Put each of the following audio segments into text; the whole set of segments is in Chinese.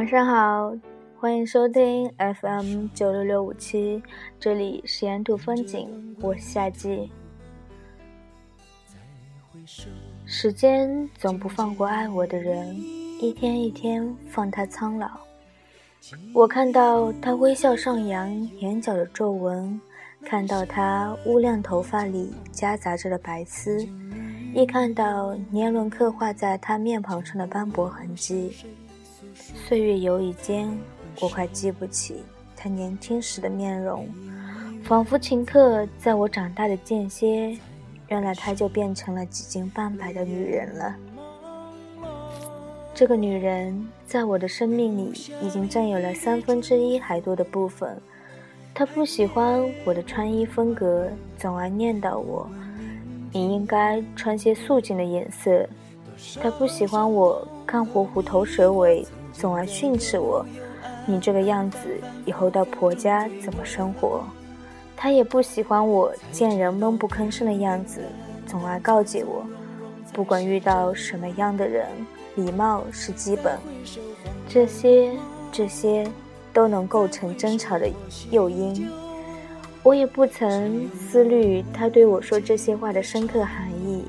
晚上好，欢迎收听 FM 九六六五七，这里是沿途风景，我是夏季。时间总不放过爱我的人，一天一天放他苍老。我看到他微笑上扬，眼角的皱纹，看到他乌亮头发里夹杂着的白丝，一看到年轮刻画在他面庞上的斑驳痕迹。岁月游移间，我快记不起他年轻时的面容，仿佛顷刻在我长大的间歇，原来她就变成了几近半百的女人了。这个女人在我的生命里已经占有了三分之一还多的部分。她不喜欢我的穿衣风格，总爱念叨我：“你应该穿些素净的颜色。”她不喜欢我干活虎头蛇尾。总爱训斥我：“你这个样子，以后到婆家怎么生活？”他也不喜欢我见人闷不吭声的样子，总爱告诫我：“不管遇到什么样的人，礼貌是基本。”这些，这些，都能构成争吵的诱因。我也不曾思虑他对我说这些话的深刻含义，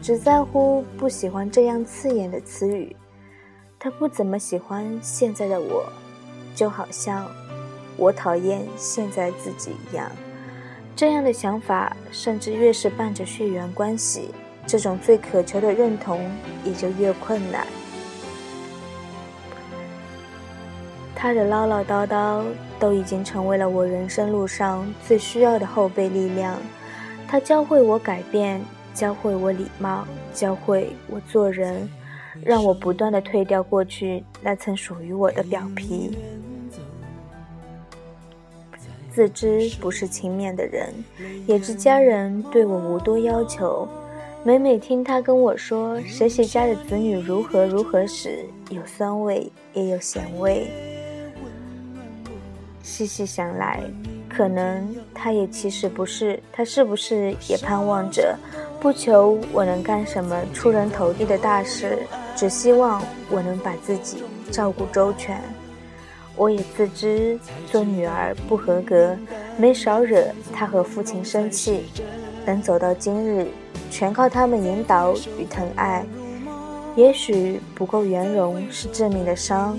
只在乎不喜欢这样刺眼的词语。他不怎么喜欢现在的我，就好像我讨厌现在自己一样。这样的想法，甚至越是伴着血缘关系，这种最渴求的认同也就越困难。他的唠唠叨叨都已经成为了我人生路上最需要的后备力量。他教会我改变，教会我礼貌，教会我做人。让我不断的褪掉过去那层属于我的表皮。自知不是勤勉的人，也知家人对我无多要求。每每听他跟我说谁谁家的子女如何如何时，有酸味也有咸味。细细想来，可能他也其实不是，他是不是也盼望着，不求我能干什么出人头地的大事？只希望我能把自己照顾周全。我也自知做女儿不合格，没少惹他和父亲生气。能走到今日，全靠他们引导与疼爱。也许不够圆融是致命的伤，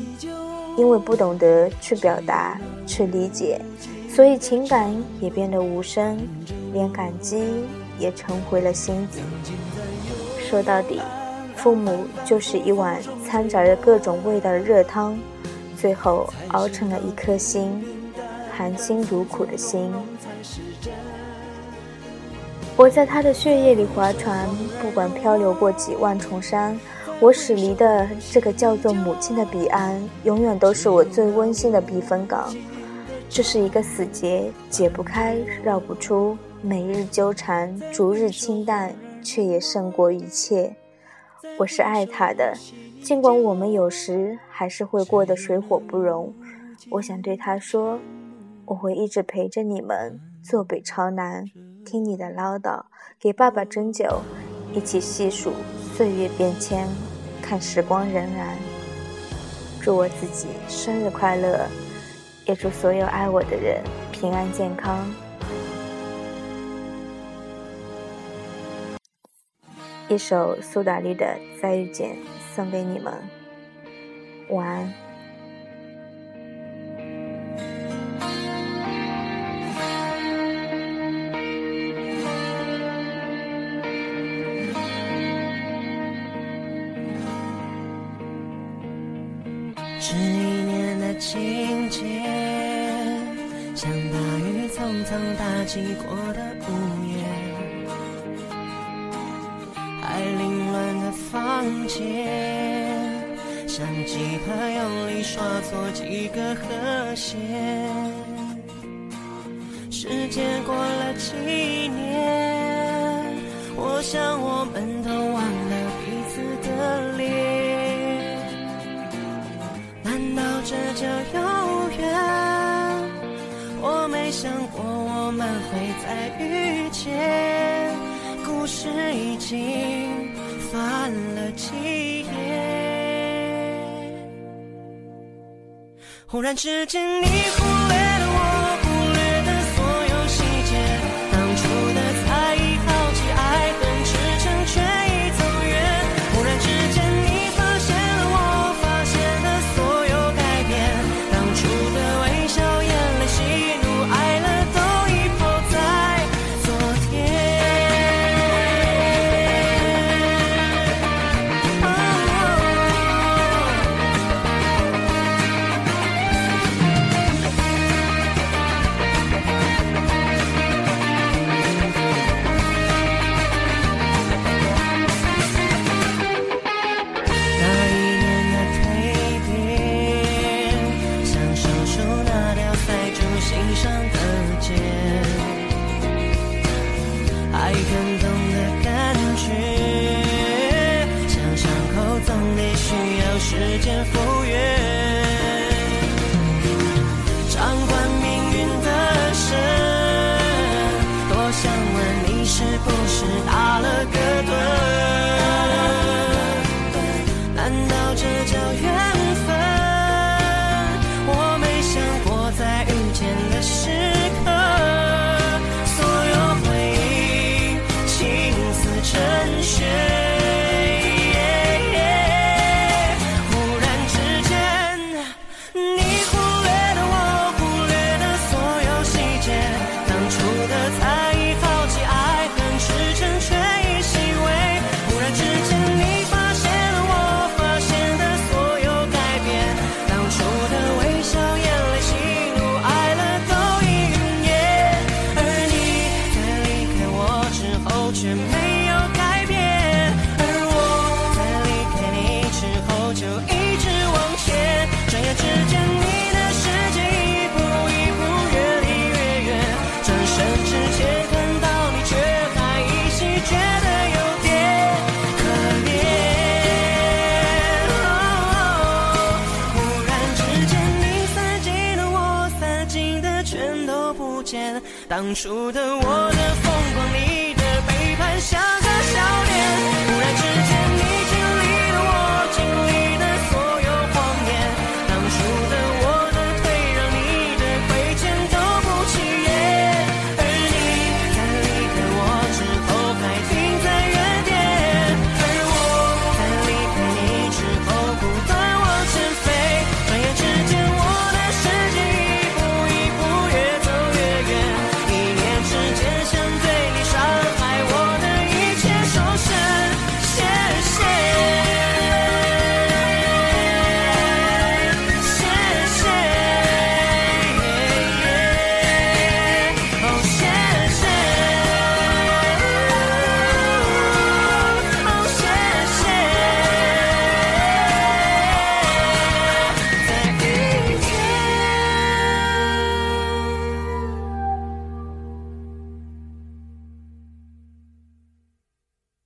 因为不懂得去表达、去理解，所以情感也变得无声，连感激也成回了心底。说到底。父母就是一碗掺杂着各种味道的热汤，最后熬成了一颗心，含辛茹苦的心。我在他的血液里划船，不管漂流过几万重山，我驶离的这个叫做母亲的彼岸，永远都是我最温馨的避风港。这是一个死结，解不开，绕不出，每日纠缠，逐日清淡，却也胜过一切。我是爱他的，尽管我们有时还是会过得水火不容。我想对他说，我会一直陪着你们，坐北朝南，听你的唠叨，给爸爸斟酒，一起细数岁月变迁，看时光荏苒。祝我自己生日快乐，也祝所有爱我的人平安健康。一首苏打绿的《再遇见》送给你们，晚安。是一年的情节，像大雨匆匆打击过的屋檐。房间，像吉他用力刷错几个和弦。时间过了几年，我想我们都忘了彼此的脸。难道这叫有缘？我没想过我们会再遇见。故事已经。断了几页。忽然之间你忽略当初的我的疯狂，你的背叛，像个笑脸，忽然之间。